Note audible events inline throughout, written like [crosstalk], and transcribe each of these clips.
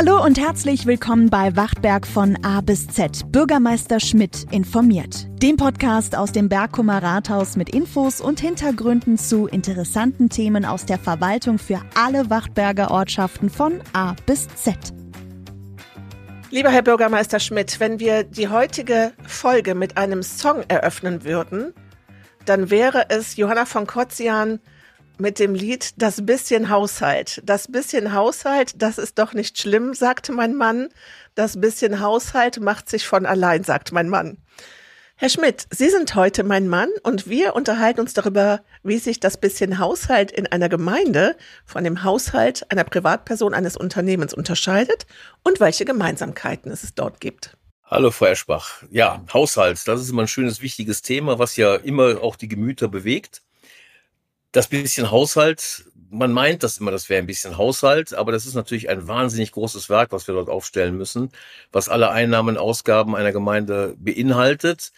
Hallo und herzlich willkommen bei Wachtberg von A bis Z. Bürgermeister Schmidt informiert. Dem Podcast aus dem Bergkummer Rathaus mit Infos und Hintergründen zu interessanten Themen aus der Verwaltung für alle Wachtberger Ortschaften von A bis Z. Lieber Herr Bürgermeister Schmidt, wenn wir die heutige Folge mit einem Song eröffnen würden, dann wäre es Johanna von Kotzian mit dem Lied Das bisschen Haushalt. Das bisschen Haushalt, das ist doch nicht schlimm, sagte mein Mann. Das bisschen Haushalt macht sich von allein, sagt mein Mann. Herr Schmidt, Sie sind heute mein Mann und wir unterhalten uns darüber, wie sich das bisschen Haushalt in einer Gemeinde von dem Haushalt einer Privatperson eines Unternehmens unterscheidet und welche Gemeinsamkeiten es dort gibt. Hallo, Frau Eschbach. Ja, Haushalt, das ist immer ein schönes, wichtiges Thema, was ja immer auch die Gemüter bewegt das bisschen Haushalt, man meint das immer, das wäre ein bisschen Haushalt, aber das ist natürlich ein wahnsinnig großes Werk, was wir dort aufstellen müssen, was alle Einnahmen, Ausgaben einer Gemeinde beinhaltet.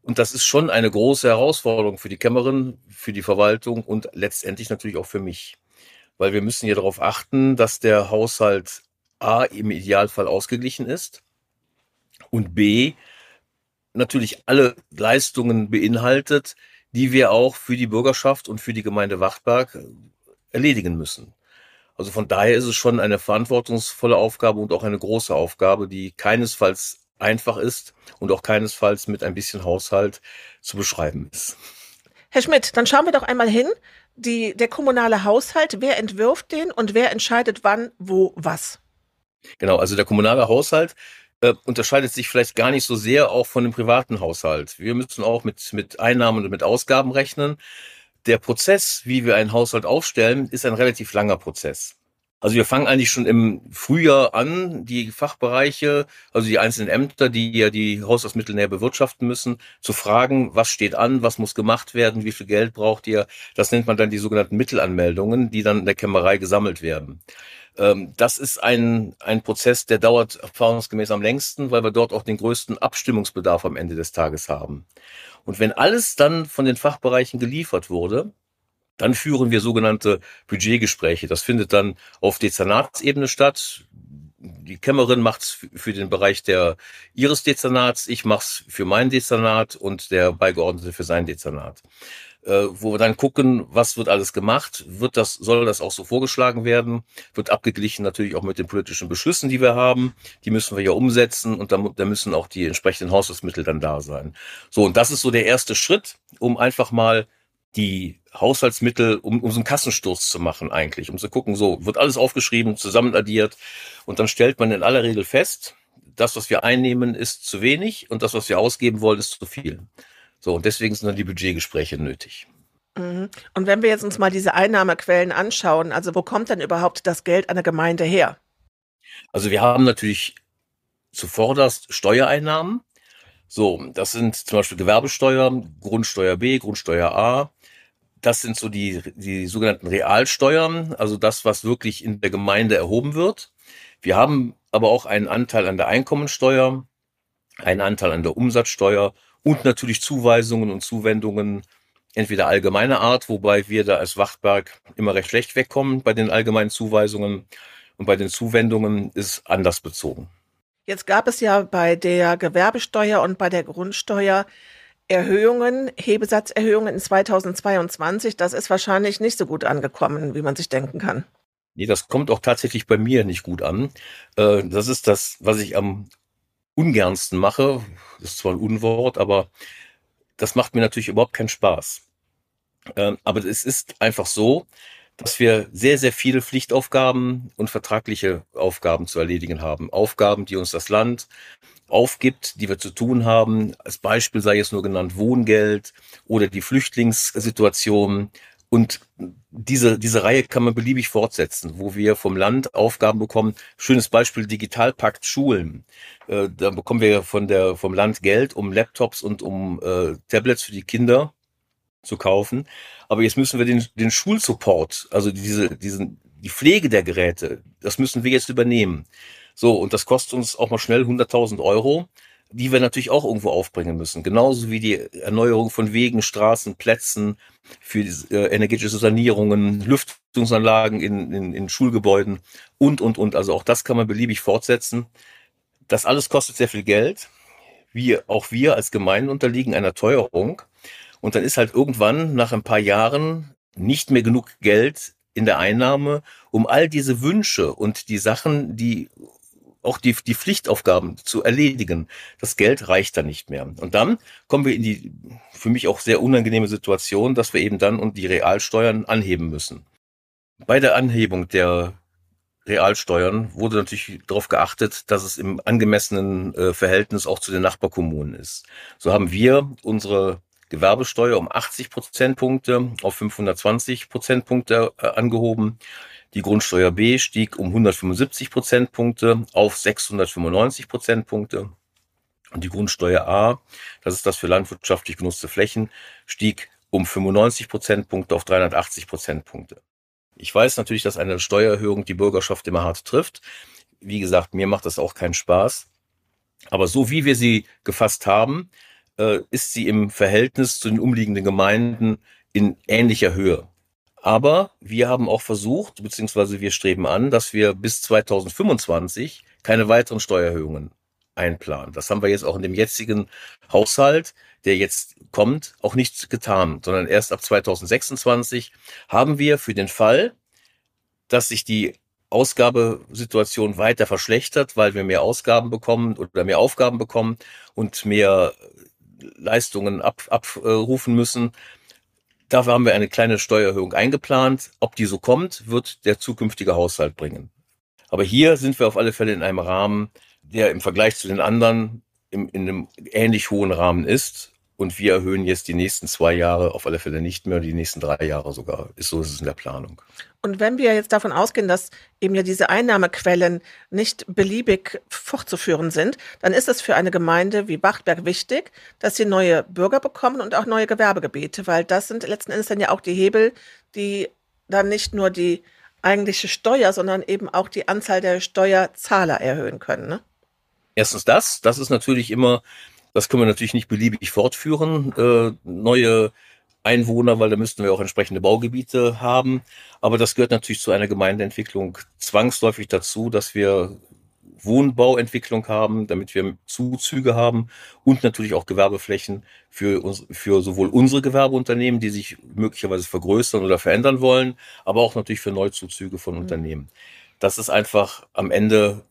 Und das ist schon eine große Herausforderung für die Kämmerin, für die Verwaltung und letztendlich natürlich auch für mich. Weil wir müssen ja darauf achten, dass der Haushalt A im Idealfall ausgeglichen ist und B natürlich alle Leistungen beinhaltet, die wir auch für die Bürgerschaft und für die Gemeinde Wachtberg äh, erledigen müssen. Also von daher ist es schon eine verantwortungsvolle Aufgabe und auch eine große Aufgabe, die keinesfalls einfach ist und auch keinesfalls mit ein bisschen Haushalt zu beschreiben ist. Herr Schmidt, dann schauen wir doch einmal hin. Die, der kommunale Haushalt, wer entwirft den und wer entscheidet wann, wo, was? Genau, also der kommunale Haushalt äh, unterscheidet sich vielleicht gar nicht so sehr auch von dem privaten Haushalt. Wir müssen auch mit, mit Einnahmen und mit Ausgaben rechnen. Der Prozess, wie wir einen Haushalt aufstellen, ist ein relativ langer Prozess. Also wir fangen eigentlich schon im Frühjahr an, die Fachbereiche, also die einzelnen Ämter, die ja die Haushaltsmittel näher bewirtschaften müssen, zu fragen, was steht an, was muss gemacht werden, wie viel Geld braucht ihr. Das nennt man dann die sogenannten Mittelanmeldungen, die dann in der Kämmerei gesammelt werden. Ähm, das ist ein, ein Prozess, der dauert erfahrungsgemäß am längsten, weil wir dort auch den größten Abstimmungsbedarf am Ende des Tages haben. Und wenn alles dann von den Fachbereichen geliefert wurde, dann führen wir sogenannte Budgetgespräche. Das findet dann auf Dezernatsebene statt. Die Kämmerin macht's für den Bereich der ihres Dezernats, ich mach's für mein Dezernat und der Beigeordnete für sein Dezernat äh, wo wir dann gucken, was wird alles gemacht, wird das, soll das auch so vorgeschlagen werden, wird abgeglichen natürlich auch mit den politischen Beschlüssen, die wir haben, die müssen wir ja umsetzen und da, da müssen auch die entsprechenden Haushaltsmittel dann da sein. So, und das ist so der erste Schritt, um einfach mal die Haushaltsmittel, um, um so einen Kassensturz zu machen eigentlich, um zu gucken, so wird alles aufgeschrieben, zusammenaddiert und dann stellt man in aller Regel fest, das, was wir einnehmen, ist zu wenig und das, was wir ausgeben wollen, ist zu viel. So, und deswegen sind dann die Budgetgespräche nötig. Mhm. Und wenn wir jetzt uns mal diese Einnahmequellen anschauen, also wo kommt denn überhaupt das Geld einer Gemeinde her? Also wir haben natürlich zuvorderst Steuereinnahmen. So, das sind zum Beispiel Gewerbesteuer, Grundsteuer B, Grundsteuer A. Das sind so die, die sogenannten Realsteuern, also das, was wirklich in der Gemeinde erhoben wird. Wir haben aber auch einen Anteil an der Einkommensteuer, einen Anteil an der Umsatzsteuer und natürlich Zuweisungen und Zuwendungen entweder allgemeiner Art, wobei wir da als Wachtberg immer recht schlecht wegkommen bei den allgemeinen Zuweisungen und bei den Zuwendungen ist anders bezogen. Jetzt gab es ja bei der Gewerbesteuer und bei der Grundsteuer Erhöhungen, Hebesatzerhöhungen in 2022. Das ist wahrscheinlich nicht so gut angekommen, wie man sich denken kann. Nee, das kommt auch tatsächlich bei mir nicht gut an. Äh, das ist das, was ich am ungernsten mache. Ist zwar ein Unwort, aber das macht mir natürlich überhaupt keinen Spaß. Ähm, aber es ist einfach so, dass wir sehr, sehr viele Pflichtaufgaben und vertragliche Aufgaben zu erledigen haben. Aufgaben, die uns das Land aufgibt, die wir zu tun haben. Als Beispiel sei es nur genannt Wohngeld oder die Flüchtlingssituation, und diese, diese Reihe kann man beliebig fortsetzen, wo wir vom Land Aufgaben bekommen. Schönes Beispiel Digitalpakt Schulen. Äh, da bekommen wir von der, vom Land Geld, um Laptops und um äh, Tablets für die Kinder zu kaufen. Aber jetzt müssen wir den, den Schulsupport, also diese, diesen, die Pflege der Geräte, das müssen wir jetzt übernehmen. So, und das kostet uns auch mal schnell 100.000 Euro. Die wir natürlich auch irgendwo aufbringen müssen. Genauso wie die Erneuerung von Wegen, Straßen, Plätzen, für äh, energetische Sanierungen, Lüftungsanlagen in, in, in Schulgebäuden und, und, und. Also auch das kann man beliebig fortsetzen. Das alles kostet sehr viel Geld. Wir, auch wir als Gemeinden unterliegen einer Teuerung. Und dann ist halt irgendwann nach ein paar Jahren nicht mehr genug Geld in der Einnahme, um all diese Wünsche und die Sachen, die auch die, die Pflichtaufgaben zu erledigen. Das Geld reicht dann nicht mehr. Und dann kommen wir in die für mich auch sehr unangenehme Situation, dass wir eben dann und die Realsteuern anheben müssen. Bei der Anhebung der Realsteuern wurde natürlich darauf geachtet, dass es im angemessenen äh, Verhältnis auch zu den Nachbarkommunen ist. So haben wir unsere Gewerbesteuer um 80 Prozentpunkte auf 520 Prozentpunkte äh, angehoben. Die Grundsteuer B stieg um 175 Prozentpunkte auf 695 Prozentpunkte. Und die Grundsteuer A, das ist das für landwirtschaftlich genutzte Flächen, stieg um 95 Prozentpunkte auf 380 Prozentpunkte. Ich weiß natürlich, dass eine Steuererhöhung die Bürgerschaft immer hart trifft. Wie gesagt, mir macht das auch keinen Spaß. Aber so wie wir sie gefasst haben, äh, ist sie im Verhältnis zu den umliegenden Gemeinden in ähnlicher Höhe. Aber wir haben auch versucht, beziehungsweise wir streben an, dass wir bis 2025 keine weiteren Steuererhöhungen einplanen. Das haben wir jetzt auch in dem jetzigen Haushalt, der jetzt kommt, auch nicht getan, sondern erst ab 2026 haben wir für den Fall, dass sich die Ausgabesituation weiter verschlechtert, weil wir mehr Ausgaben bekommen oder mehr Aufgaben bekommen und mehr Leistungen ab, abrufen müssen, Dafür haben wir eine kleine Steuererhöhung eingeplant. Ob die so kommt, wird der zukünftige Haushalt bringen. Aber hier sind wir auf alle Fälle in einem Rahmen, der im Vergleich zu den anderen im, in einem ähnlich hohen Rahmen ist. Und wir erhöhen jetzt die nächsten zwei Jahre auf alle Fälle nicht mehr, die nächsten drei Jahre sogar. Ist so ist es in der Planung. Und wenn wir jetzt davon ausgehen, dass eben ja diese Einnahmequellen nicht beliebig fortzuführen sind, dann ist es für eine Gemeinde wie Bachberg wichtig, dass sie neue Bürger bekommen und auch neue Gewerbegebiete, weil das sind letzten Endes dann ja auch die Hebel, die dann nicht nur die eigentliche Steuer, sondern eben auch die Anzahl der Steuerzahler erhöhen können. Ne? Erstens das, das ist natürlich immer das können wir natürlich nicht beliebig fortführen. Äh, neue Einwohner, weil da müssten wir auch entsprechende Baugebiete haben. Aber das gehört natürlich zu einer Gemeindeentwicklung zwangsläufig dazu, dass wir Wohnbauentwicklung haben, damit wir Zuzüge haben und natürlich auch Gewerbeflächen für, uns, für sowohl unsere Gewerbeunternehmen, die sich möglicherweise vergrößern oder verändern wollen, aber auch natürlich für Neuzuzüge von mhm. Unternehmen. Das ist einfach am Ende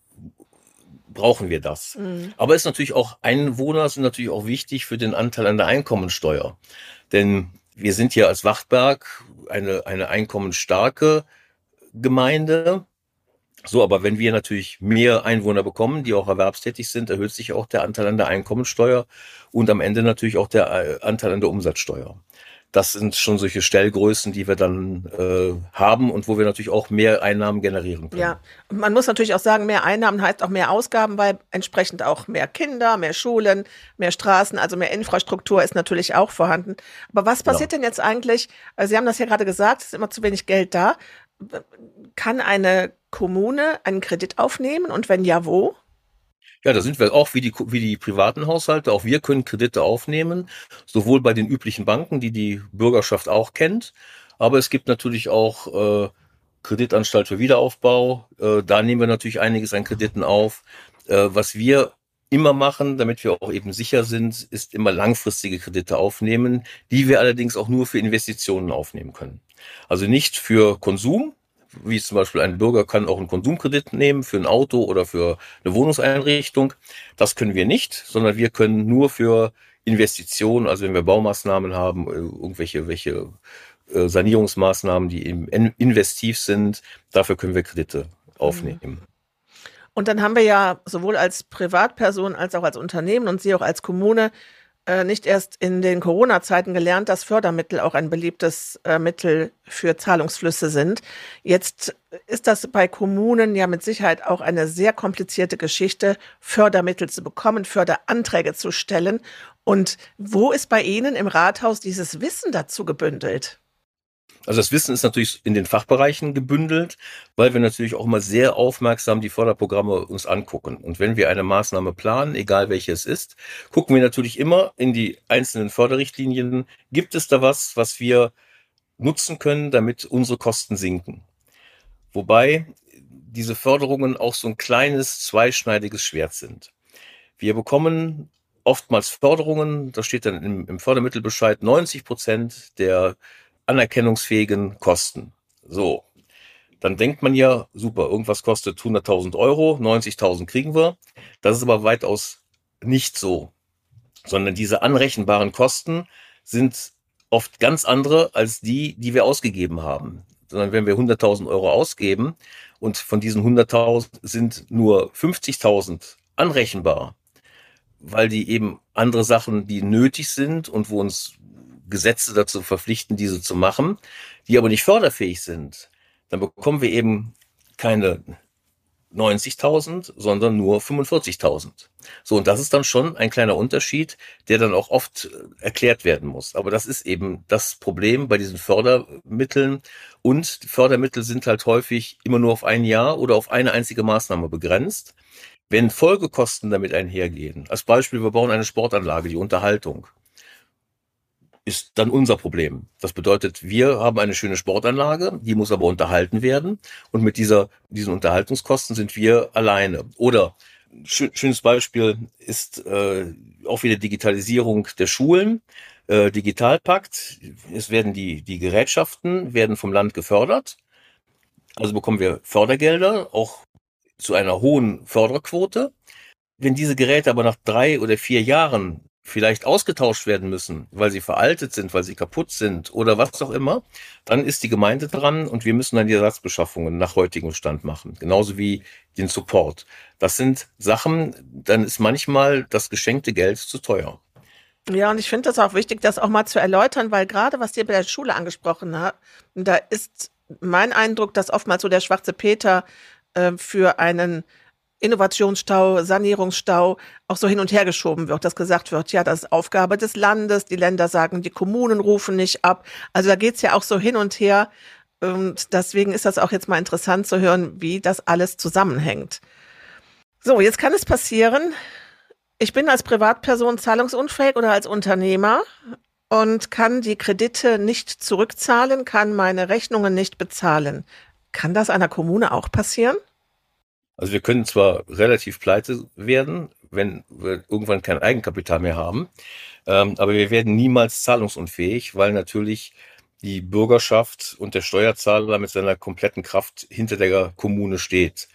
brauchen wir das. Mhm. Aber ist natürlich auch Einwohner sind natürlich auch wichtig für den Anteil an der Einkommensteuer. Denn wir sind hier als Wachtberg eine, eine einkommensstarke Gemeinde. So, aber wenn wir natürlich mehr Einwohner bekommen, die auch erwerbstätig sind, erhöht sich auch der Anteil an der Einkommensteuer und am Ende natürlich auch der äh, Anteil an der Umsatzsteuer das sind schon solche Stellgrößen, die wir dann äh, haben und wo wir natürlich auch mehr Einnahmen generieren können. Ja, man muss natürlich auch sagen, mehr Einnahmen heißt auch mehr Ausgaben, weil entsprechend auch mehr Kinder, mehr Schulen, mehr Straßen, also mehr Infrastruktur ist natürlich auch vorhanden. Aber was passiert ja. denn jetzt eigentlich? Also Sie haben das ja gerade gesagt, es ist immer zu wenig Geld da. Kann eine Kommune einen Kredit aufnehmen und wenn ja, wo? Ja, da sind wir auch wie die, wie die privaten Haushalte. Auch wir können Kredite aufnehmen, sowohl bei den üblichen Banken, die die Bürgerschaft auch kennt. Aber es gibt natürlich auch äh, Kreditanstalt für Wiederaufbau. Äh, da nehmen wir natürlich einiges an Krediten auf. Äh, was wir immer machen, damit wir auch eben sicher sind, ist immer langfristige Kredite aufnehmen, die wir allerdings auch nur für Investitionen aufnehmen können. Also nicht für Konsum, wie zum Beispiel ein Bürger kann auch einen Konsumkredit nehmen für ein Auto oder für eine Wohnungseinrichtung. Das können wir nicht, sondern wir können nur für Investitionen, also wenn wir Baumaßnahmen haben, äh, irgendwelche welche äh, Sanierungsmaßnahmen, die eben investiv sind, dafür können wir Kredite aufnehmen. Und dann haben wir ja sowohl als Privatperson als auch als Unternehmen und Sie auch als Kommune äh, nicht erst in den Corona-Zeiten gelernt, dass Fördermittel auch ein beliebtes äh, Mittel für Zahlungsflüsse sind. Jetzt ist das bei Kommunen ja mit Sicherheit auch eine sehr komplizierte Geschichte, Fördermittel zu bekommen, Förderanträge zu stellen. Und wo ist bei Ihnen im Rathaus dieses Wissen dazu gebündelt? Also das Wissen ist natürlich in den Fachbereichen gebündelt, weil wir natürlich auch immer sehr aufmerksam die Förderprogramme uns angucken. Und wenn wir eine Maßnahme planen, egal welche es ist, gucken wir natürlich immer in die einzelnen Förderrichtlinien, gibt es da was, was wir nutzen können, damit unsere Kosten sinken. Wobei diese Förderungen auch so ein kleines zweischneidiges Schwert sind. Wir bekommen oftmals Förderungen, da steht dann im, im Fördermittelbescheid 90 Prozent der anerkennungsfähigen Kosten. So, dann denkt man ja, super, irgendwas kostet 100.000 Euro, 90.000 kriegen wir. Das ist aber weitaus nicht so, sondern diese anrechenbaren Kosten sind oft ganz andere als die, die wir ausgegeben haben. Sondern wenn wir 100.000 Euro ausgeben und von diesen 100.000 sind nur 50.000 anrechenbar, weil die eben andere Sachen, die nötig sind und wo uns Gesetze dazu verpflichten, diese zu machen, die aber nicht förderfähig sind, dann bekommen wir eben keine 90.000, sondern nur 45.000. So, und das ist dann schon ein kleiner Unterschied, der dann auch oft äh, erklärt werden muss. Aber das ist eben das Problem bei diesen Fördermitteln. Und die Fördermittel sind halt häufig immer nur auf ein Jahr oder auf eine einzige Maßnahme begrenzt. Wenn Folgekosten damit einhergehen, als Beispiel, wir bauen eine Sportanlage, die Unterhaltung, ist dann unser Problem. Das bedeutet, wir haben eine schöne Sportanlage, die muss aber unterhalten werden und mit dieser, diesen Unterhaltungskosten sind wir alleine. Oder schönes Beispiel ist äh, auch wieder Digitalisierung der Schulen. Äh, Digitalpakt. Es werden die, die Gerätschaften werden vom Land gefördert. Also bekommen wir Fördergelder, auch zu einer hohen Förderquote. Wenn diese Geräte aber nach drei oder vier Jahren vielleicht ausgetauscht werden müssen, weil sie veraltet sind, weil sie kaputt sind oder was auch immer, dann ist die Gemeinde dran und wir müssen dann die Ersatzbeschaffungen nach heutigem Stand machen. Genauso wie den Support. Das sind Sachen, dann ist manchmal das geschenkte Geld zu teuer. Ja, und ich finde das auch wichtig, das auch mal zu erläutern, weil gerade was ihr bei der Schule angesprochen habt, da ist mein Eindruck, dass oftmals so der schwarze Peter äh, für einen Innovationsstau, Sanierungsstau auch so hin und her geschoben wird, dass gesagt wird, ja, das ist Aufgabe des Landes, die Länder sagen, die Kommunen rufen nicht ab. Also da geht's ja auch so hin und her. Und deswegen ist das auch jetzt mal interessant zu hören, wie das alles zusammenhängt. So, jetzt kann es passieren, ich bin als Privatperson zahlungsunfähig oder als Unternehmer und kann die Kredite nicht zurückzahlen, kann meine Rechnungen nicht bezahlen. Kann das einer Kommune auch passieren? Also wir können zwar relativ pleite werden, wenn wir irgendwann kein Eigenkapital mehr haben, ähm, aber wir werden niemals zahlungsunfähig, weil natürlich die Bürgerschaft und der Steuerzahler mit seiner kompletten Kraft hinter der Kommune steht.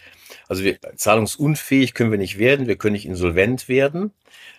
Also wir, zahlungsunfähig können wir nicht werden, wir können nicht insolvent werden.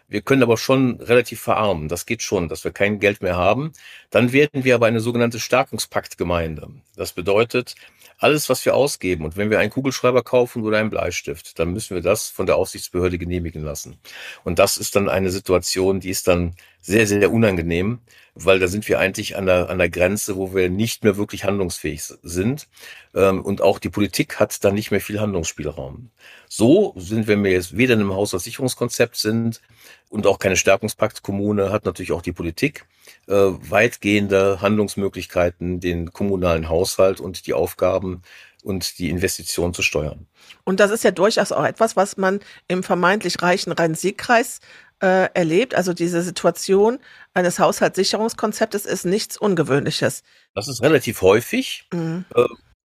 Wir können aber schon relativ verarmen. Das geht schon, dass wir kein Geld mehr haben. Dann werden wir aber eine sogenannte Stärkungspaktgemeinde. Das bedeutet, alles, was wir ausgeben und wenn wir einen Kugelschreiber kaufen oder einen Bleistift, dann müssen wir das von der Aufsichtsbehörde genehmigen lassen. Und das ist dann eine Situation, die ist dann sehr, sehr unangenehm, weil da sind wir eigentlich an der, an der Grenze, wo wir nicht mehr wirklich handlungsfähig sind. Ähm, und auch die Politik hat da nicht mehr viel Handlungsspielraum. So sind, wir jetzt weder in einem Haushaltssicherungskonzept sind und auch keine Stärkungspaktkommune, hat natürlich auch die Politik äh, weitgehende Handlungsmöglichkeiten, den kommunalen Haushalt und die Aufgaben und die Investitionen zu steuern. Und das ist ja durchaus auch etwas, was man im vermeintlich reichen Rhein-Sieg-Kreis äh, erlebt. Also diese Situation eines Haushaltssicherungskonzeptes ist nichts Ungewöhnliches. Das ist relativ häufig mhm. äh,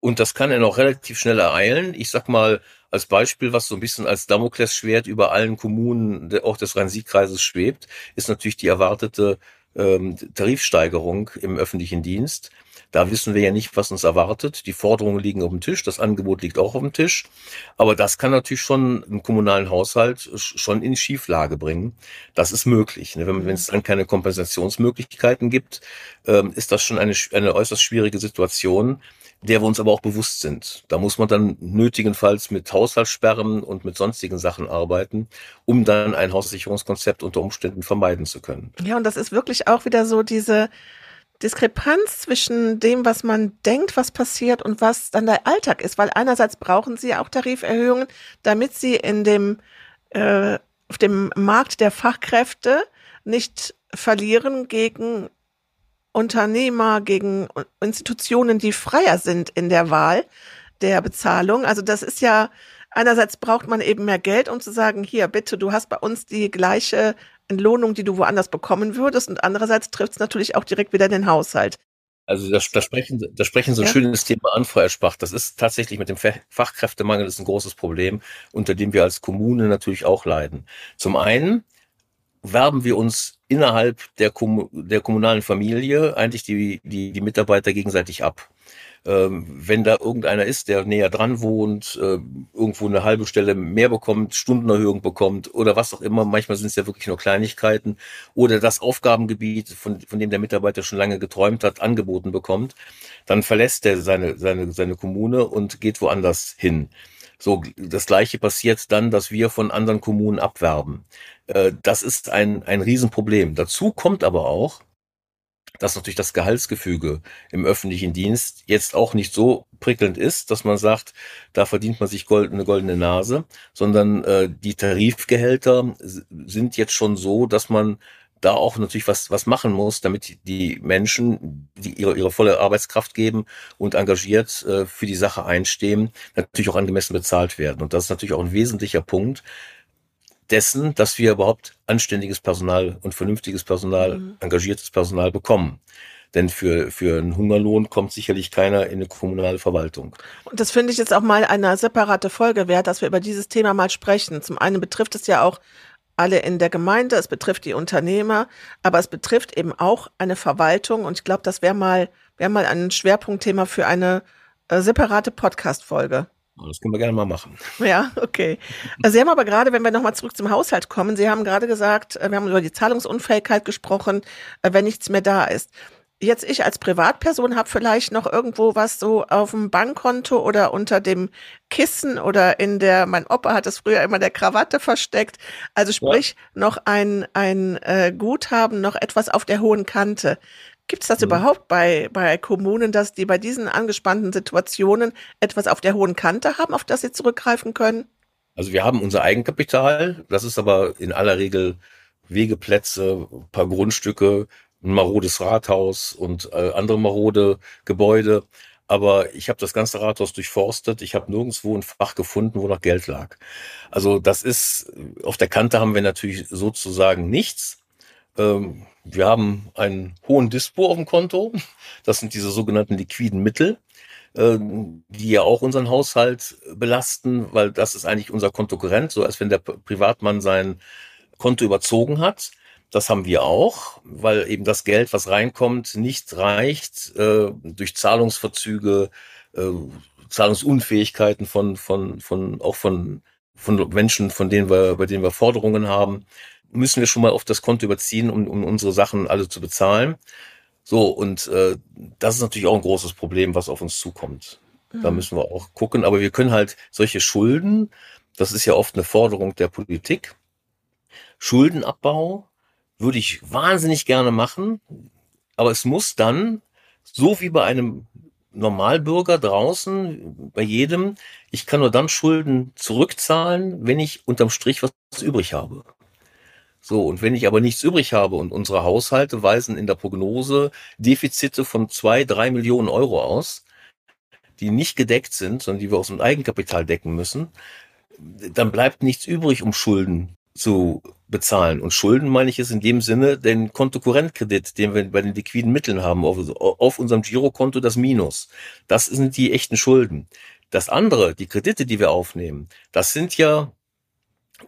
und das kann er noch relativ schnell ereilen. Ich sag mal als Beispiel, was so ein bisschen als Damoklesschwert über allen Kommunen auch des Rhein-Sieg-Kreises schwebt, ist natürlich die erwartete ähm, Tarifsteigerung im öffentlichen Dienst. Da wissen wir ja nicht, was uns erwartet. Die Forderungen liegen auf dem Tisch, das Angebot liegt auch auf dem Tisch. Aber das kann natürlich schon einen kommunalen Haushalt schon in Schieflage bringen. Das ist möglich. Ne? Wenn, wenn es dann keine Kompensationsmöglichkeiten gibt, ähm, ist das schon eine, eine äußerst schwierige Situation, der wir uns aber auch bewusst sind. Da muss man dann nötigenfalls mit Haushaltssperren und mit sonstigen Sachen arbeiten, um dann ein Haussicherungskonzept unter Umständen vermeiden zu können. Ja, und das ist wirklich auch wieder so diese Diskrepanz zwischen dem, was man denkt, was passiert und was dann der Alltag ist, weil einerseits brauchen sie auch Tariferhöhungen, damit sie in dem äh, auf dem Markt der Fachkräfte nicht verlieren gegen Unternehmer, gegen Institutionen, die freier sind in der Wahl der Bezahlung. Also das ist ja, einerseits braucht man eben mehr Geld, um zu sagen, hier, bitte, du hast bei uns die gleiche Entlohnung, die du woanders bekommen würdest. Und andererseits trifft es natürlich auch direkt wieder den Haushalt. Also da, da sprechen, da sprechen so ein ja. schönes Thema an, Frau Erspach. Das ist tatsächlich mit dem Fachkräftemangel ist ein großes Problem, unter dem wir als Kommune natürlich auch leiden. Zum einen werben wir uns innerhalb der, Kom der kommunalen Familie eigentlich die, die, die Mitarbeiter gegenseitig ab. Ähm, wenn da irgendeiner ist, der näher dran wohnt, äh, irgendwo eine halbe Stelle mehr bekommt, Stundenerhöhung bekommt oder was auch immer, manchmal sind es ja wirklich nur Kleinigkeiten oder das Aufgabengebiet, von, von dem der Mitarbeiter schon lange geträumt hat, angeboten bekommt, dann verlässt er seine, seine, seine Kommune und geht woanders hin. So, das Gleiche passiert dann, dass wir von anderen Kommunen abwerben. Äh, das ist ein, ein Riesenproblem. Dazu kommt aber auch, dass natürlich das Gehaltsgefüge im öffentlichen Dienst jetzt auch nicht so prickelnd ist, dass man sagt, da verdient man sich gold, eine goldene Nase, sondern äh, die Tarifgehälter sind jetzt schon so, dass man da auch natürlich was, was machen muss, damit die Menschen, die ihre, ihre volle Arbeitskraft geben und engagiert äh, für die Sache einstehen, natürlich auch angemessen bezahlt werden. Und das ist natürlich auch ein wesentlicher Punkt, dessen, dass wir überhaupt anständiges Personal und vernünftiges Personal, mhm. engagiertes Personal bekommen. Denn für, für einen Hungerlohn kommt sicherlich keiner in eine kommunale Verwaltung. Und das finde ich jetzt auch mal eine separate Folge wert, dass wir über dieses Thema mal sprechen. Zum einen betrifft es ja auch alle in der Gemeinde, es betrifft die Unternehmer, aber es betrifft eben auch eine Verwaltung. Und ich glaube, das wäre mal, wäre mal ein Schwerpunktthema für eine äh, separate Podcast-Folge. Das können wir gerne mal machen. Ja, okay. Sie haben aber gerade, wenn wir nochmal zurück zum Haushalt kommen, Sie haben gerade gesagt, äh, wir haben über die Zahlungsunfähigkeit gesprochen, äh, wenn nichts mehr da ist. Jetzt ich als Privatperson habe vielleicht noch irgendwo was so auf dem Bankkonto oder unter dem Kissen oder in der, mein Opa hat es früher immer der Krawatte versteckt. Also sprich ja. noch ein, ein äh, Guthaben, noch etwas auf der hohen Kante. Gibt es das mhm. überhaupt bei, bei Kommunen, dass die bei diesen angespannten Situationen etwas auf der hohen Kante haben, auf das sie zurückgreifen können? Also wir haben unser Eigenkapital, das ist aber in aller Regel Wegeplätze, ein paar Grundstücke, ein marodes Rathaus und äh, andere marode Gebäude. Aber ich habe das ganze Rathaus durchforstet. Ich habe nirgendwo ein Fach gefunden, wo noch Geld lag. Also das ist, auf der Kante haben wir natürlich sozusagen nichts. Ähm, wir haben einen hohen Dispo auf dem Konto. Das sind diese sogenannten liquiden Mittel, äh, die ja auch unseren Haushalt belasten, weil das ist eigentlich unser Kontokurrent, so als wenn der Privatmann sein Konto überzogen hat. Das haben wir auch, weil eben das Geld, was reinkommt, nicht reicht äh, durch Zahlungsverzüge, äh, Zahlungsunfähigkeiten von, von, von, auch von, von Menschen, von denen wir, bei denen wir Forderungen haben müssen wir schon mal auf das Konto überziehen, um, um unsere Sachen alle zu bezahlen. So, und äh, das ist natürlich auch ein großes Problem, was auf uns zukommt. Mhm. Da müssen wir auch gucken. Aber wir können halt solche Schulden, das ist ja oft eine Forderung der Politik. Schuldenabbau würde ich wahnsinnig gerne machen, aber es muss dann, so wie bei einem Normalbürger draußen, bei jedem, ich kann nur dann Schulden zurückzahlen, wenn ich unterm Strich was übrig habe. So, und wenn ich aber nichts übrig habe und unsere Haushalte weisen in der Prognose Defizite von zwei, drei Millionen Euro aus, die nicht gedeckt sind, sondern die wir aus dem Eigenkapital decken müssen, dann bleibt nichts übrig, um Schulden zu bezahlen. Und Schulden meine ich es in dem Sinne, den Kontokurrentkredit, den wir bei den liquiden Mitteln haben, auf, auf unserem Girokonto das Minus. Das sind die echten Schulden. Das andere, die Kredite, die wir aufnehmen, das sind ja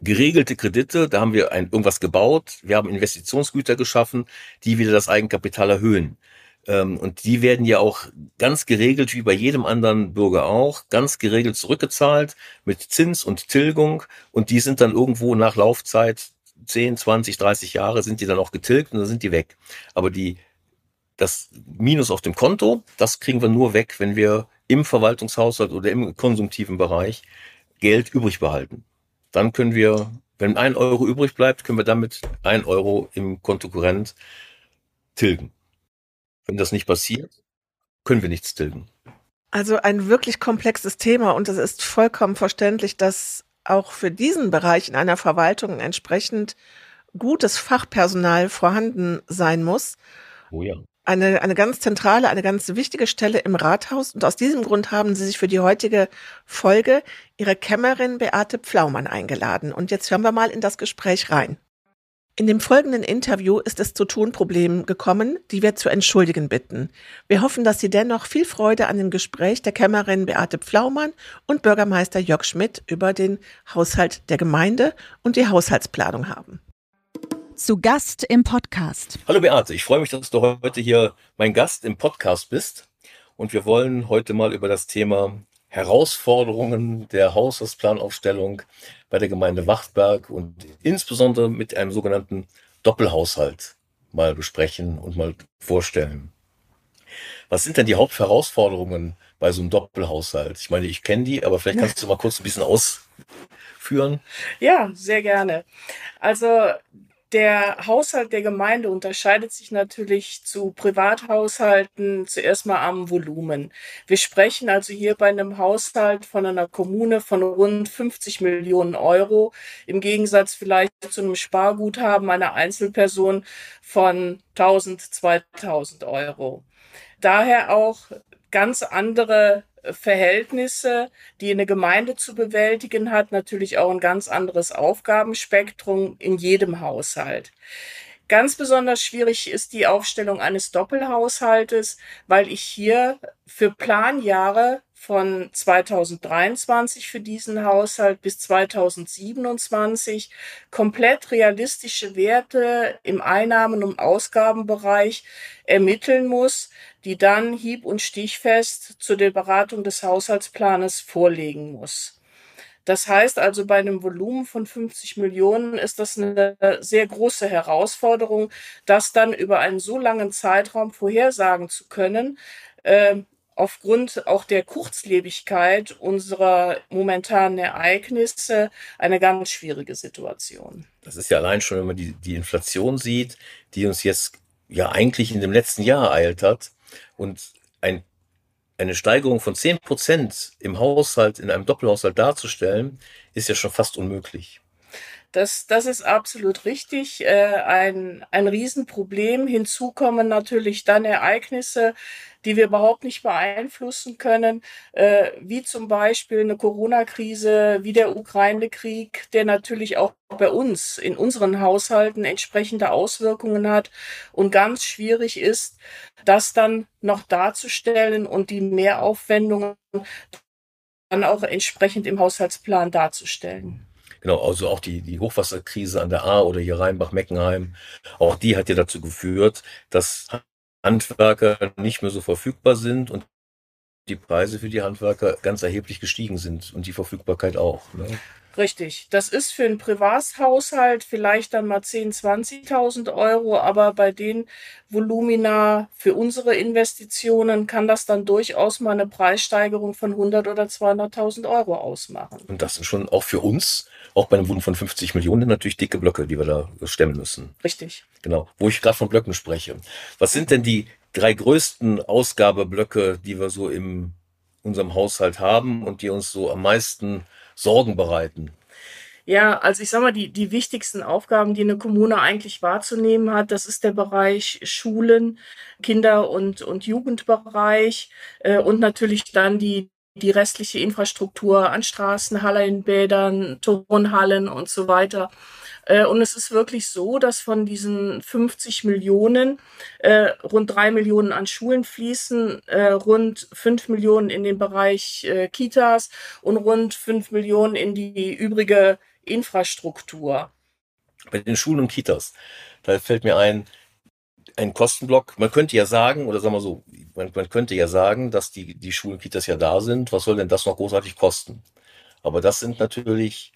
geregelte Kredite, da haben wir ein, irgendwas gebaut, wir haben Investitionsgüter geschaffen, die wieder das Eigenkapital erhöhen. Ähm, und die werden ja auch ganz geregelt, wie bei jedem anderen Bürger auch, ganz geregelt zurückgezahlt mit Zins und Tilgung. Und die sind dann irgendwo nach Laufzeit 10, 20, 30 Jahre sind die dann auch getilgt und dann sind die weg. Aber die, das Minus auf dem Konto, das kriegen wir nur weg, wenn wir im Verwaltungshaushalt oder im konsumtiven Bereich Geld übrig behalten dann können wir, wenn ein Euro übrig bleibt, können wir damit ein Euro im Kontokurrent tilgen. Wenn das nicht passiert, können wir nichts tilgen. Also ein wirklich komplexes Thema und es ist vollkommen verständlich, dass auch für diesen Bereich in einer Verwaltung entsprechend gutes Fachpersonal vorhanden sein muss. Oh ja. eine, eine ganz zentrale, eine ganz wichtige Stelle im Rathaus. Und aus diesem Grund haben Sie sich für die heutige Folge Ihre Kämmerin Beate Pflaumann eingeladen. Und jetzt hören wir mal in das Gespräch rein. In dem folgenden Interview ist es zu Tonproblemen gekommen, die wir zu entschuldigen bitten. Wir hoffen, dass Sie dennoch viel Freude an dem Gespräch der Kämmerin Beate Pflaumann und Bürgermeister Jörg Schmidt über den Haushalt der Gemeinde und die Haushaltsplanung haben. Zu Gast im Podcast. Hallo Beate, ich freue mich, dass du heute hier mein Gast im Podcast bist. Und wir wollen heute mal über das Thema Herausforderungen der Haushaltsplanaufstellung bei der Gemeinde Wachtberg und insbesondere mit einem sogenannten Doppelhaushalt mal besprechen und mal vorstellen. Was sind denn die Hauptherausforderungen bei so einem Doppelhaushalt? Ich meine, ich kenne die, aber vielleicht kannst du mal kurz ein bisschen ausführen. Ja, sehr gerne. Also der Haushalt der Gemeinde unterscheidet sich natürlich zu Privathaushalten zuerst mal am Volumen. Wir sprechen also hier bei einem Haushalt von einer Kommune von rund 50 Millionen Euro, im Gegensatz vielleicht zu einem Sparguthaben einer Einzelperson von 1000, 2000 Euro. Daher auch ganz andere Verhältnisse, die eine Gemeinde zu bewältigen hat, natürlich auch ein ganz anderes Aufgabenspektrum in jedem Haushalt. Ganz besonders schwierig ist die Aufstellung eines Doppelhaushaltes, weil ich hier für Planjahre von 2023 für diesen Haushalt bis 2027 komplett realistische Werte im Einnahmen- und Ausgabenbereich ermitteln muss, die dann hieb- und stichfest zu der Beratung des Haushaltsplanes vorlegen muss. Das heißt also, bei einem Volumen von 50 Millionen ist das eine sehr große Herausforderung, das dann über einen so langen Zeitraum vorhersagen zu können, äh, aufgrund auch der Kurzlebigkeit unserer momentanen Ereignisse eine ganz schwierige Situation. Das ist ja allein schon, wenn man die, die Inflation sieht, die uns jetzt ja eigentlich in dem letzten Jahr ereilt hat, und ein, eine Steigerung von zehn Prozent im Haushalt, in einem Doppelhaushalt darzustellen, ist ja schon fast unmöglich. Das, das ist absolut richtig. Äh, ein, ein Riesenproblem. Hinzu kommen natürlich dann Ereignisse, die wir überhaupt nicht beeinflussen können, äh, wie zum Beispiel eine Corona-Krise, wie der Ukraine-Krieg, der natürlich auch bei uns in unseren Haushalten entsprechende Auswirkungen hat und ganz schwierig ist, das dann noch darzustellen und die Mehraufwendungen dann auch entsprechend im Haushaltsplan darzustellen. Genau, also auch die, die Hochwasserkrise an der A oder hier Rheinbach-Meckenheim, auch die hat ja dazu geführt, dass Handwerker nicht mehr so verfügbar sind und die Preise für die Handwerker ganz erheblich gestiegen sind und die Verfügbarkeit auch. Ne? Richtig. Das ist für einen Privathaushalt vielleicht dann mal 10.000, 20.000 Euro, aber bei den Volumina für unsere Investitionen kann das dann durchaus mal eine Preissteigerung von 100 oder 200.000 Euro ausmachen. Und das sind schon auch für uns, auch bei einem Volumen von 50 Millionen, natürlich dicke Blöcke, die wir da stemmen müssen. Richtig. Genau. Wo ich gerade von Blöcken spreche. Was sind denn die drei größten Ausgabeblöcke, die wir so in unserem Haushalt haben und die uns so am meisten Sorgen bereiten? Ja, also ich sag mal, die, die wichtigsten Aufgaben, die eine Kommune eigentlich wahrzunehmen hat, das ist der Bereich Schulen, Kinder- und, und Jugendbereich äh, und natürlich dann die, die restliche Infrastruktur an Straßen, Hallenbädern, Turnhallen und so weiter. Äh, und es ist wirklich so, dass von diesen 50 Millionen äh, rund drei Millionen an Schulen fließen, äh, rund fünf Millionen in den Bereich äh, Kitas und rund fünf Millionen in die übrige Infrastruktur. Bei den Schulen und Kitas, da fällt mir ein, ein Kostenblock. Man könnte ja sagen, oder sagen wir so, man, man könnte ja sagen, dass die, die Schulen, Kitas ja da sind. Was soll denn das noch großartig kosten? Aber das sind natürlich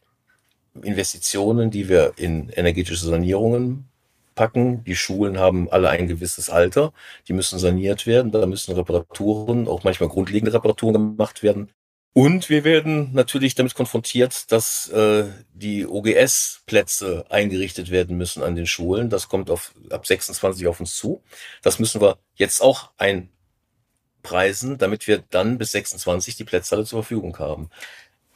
Investitionen, die wir in energetische Sanierungen packen. Die Schulen haben alle ein gewisses Alter. Die müssen saniert werden. Da müssen Reparaturen, auch manchmal grundlegende Reparaturen gemacht werden. Und wir werden natürlich damit konfrontiert, dass äh, die OGS-Plätze eingerichtet werden müssen an den Schulen. Das kommt auf, ab 26 auf uns zu. Das müssen wir jetzt auch einpreisen, damit wir dann bis 26 die Plätze alle zur Verfügung haben.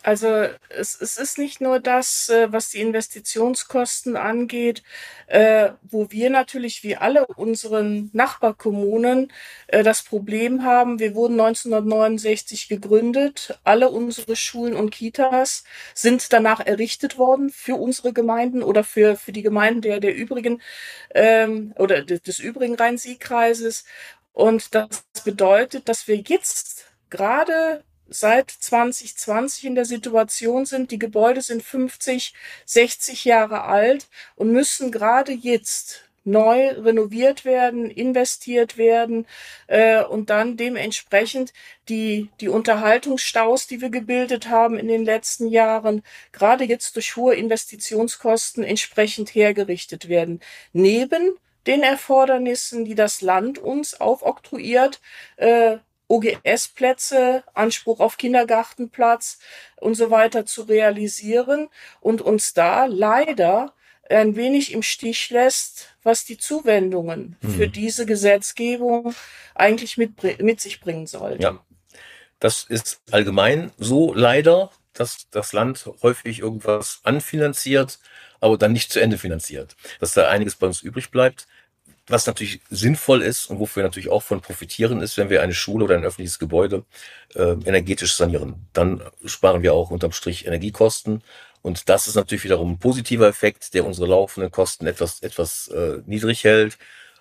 Also es, es ist nicht nur das, äh, was die Investitionskosten angeht, äh, wo wir natürlich wie alle unseren Nachbarkommunen äh, das Problem haben. Wir wurden 1969 gegründet. Alle unsere Schulen und Kitas sind danach errichtet worden für unsere Gemeinden oder für, für die Gemeinden der, der übrigen ähm, oder des, des übrigen Rhein-Sieg-Kreises. Und das bedeutet, dass wir jetzt gerade seit 2020 in der Situation sind, die Gebäude sind 50, 60 Jahre alt und müssen gerade jetzt neu renoviert werden, investiert werden äh, und dann dementsprechend die, die Unterhaltungsstaus, die wir gebildet haben in den letzten Jahren, gerade jetzt durch hohe Investitionskosten entsprechend hergerichtet werden. Neben den Erfordernissen, die das Land uns aufoktroyiert, äh, OGS-Plätze, Anspruch auf Kindergartenplatz und so weiter zu realisieren und uns da leider ein wenig im Stich lässt, was die Zuwendungen mhm. für diese Gesetzgebung eigentlich mit, mit sich bringen sollten. Ja, das ist allgemein so leider, dass das Land häufig irgendwas anfinanziert, aber dann nicht zu Ende finanziert. Dass da einiges bei uns übrig bleibt. Was natürlich sinnvoll ist und wofür wir natürlich auch von profitieren, ist, wenn wir eine Schule oder ein öffentliches Gebäude äh, energetisch sanieren. Dann sparen wir auch unterm Strich Energiekosten. Und das ist natürlich wiederum ein positiver Effekt, der unsere laufenden Kosten etwas, etwas äh, niedrig hält.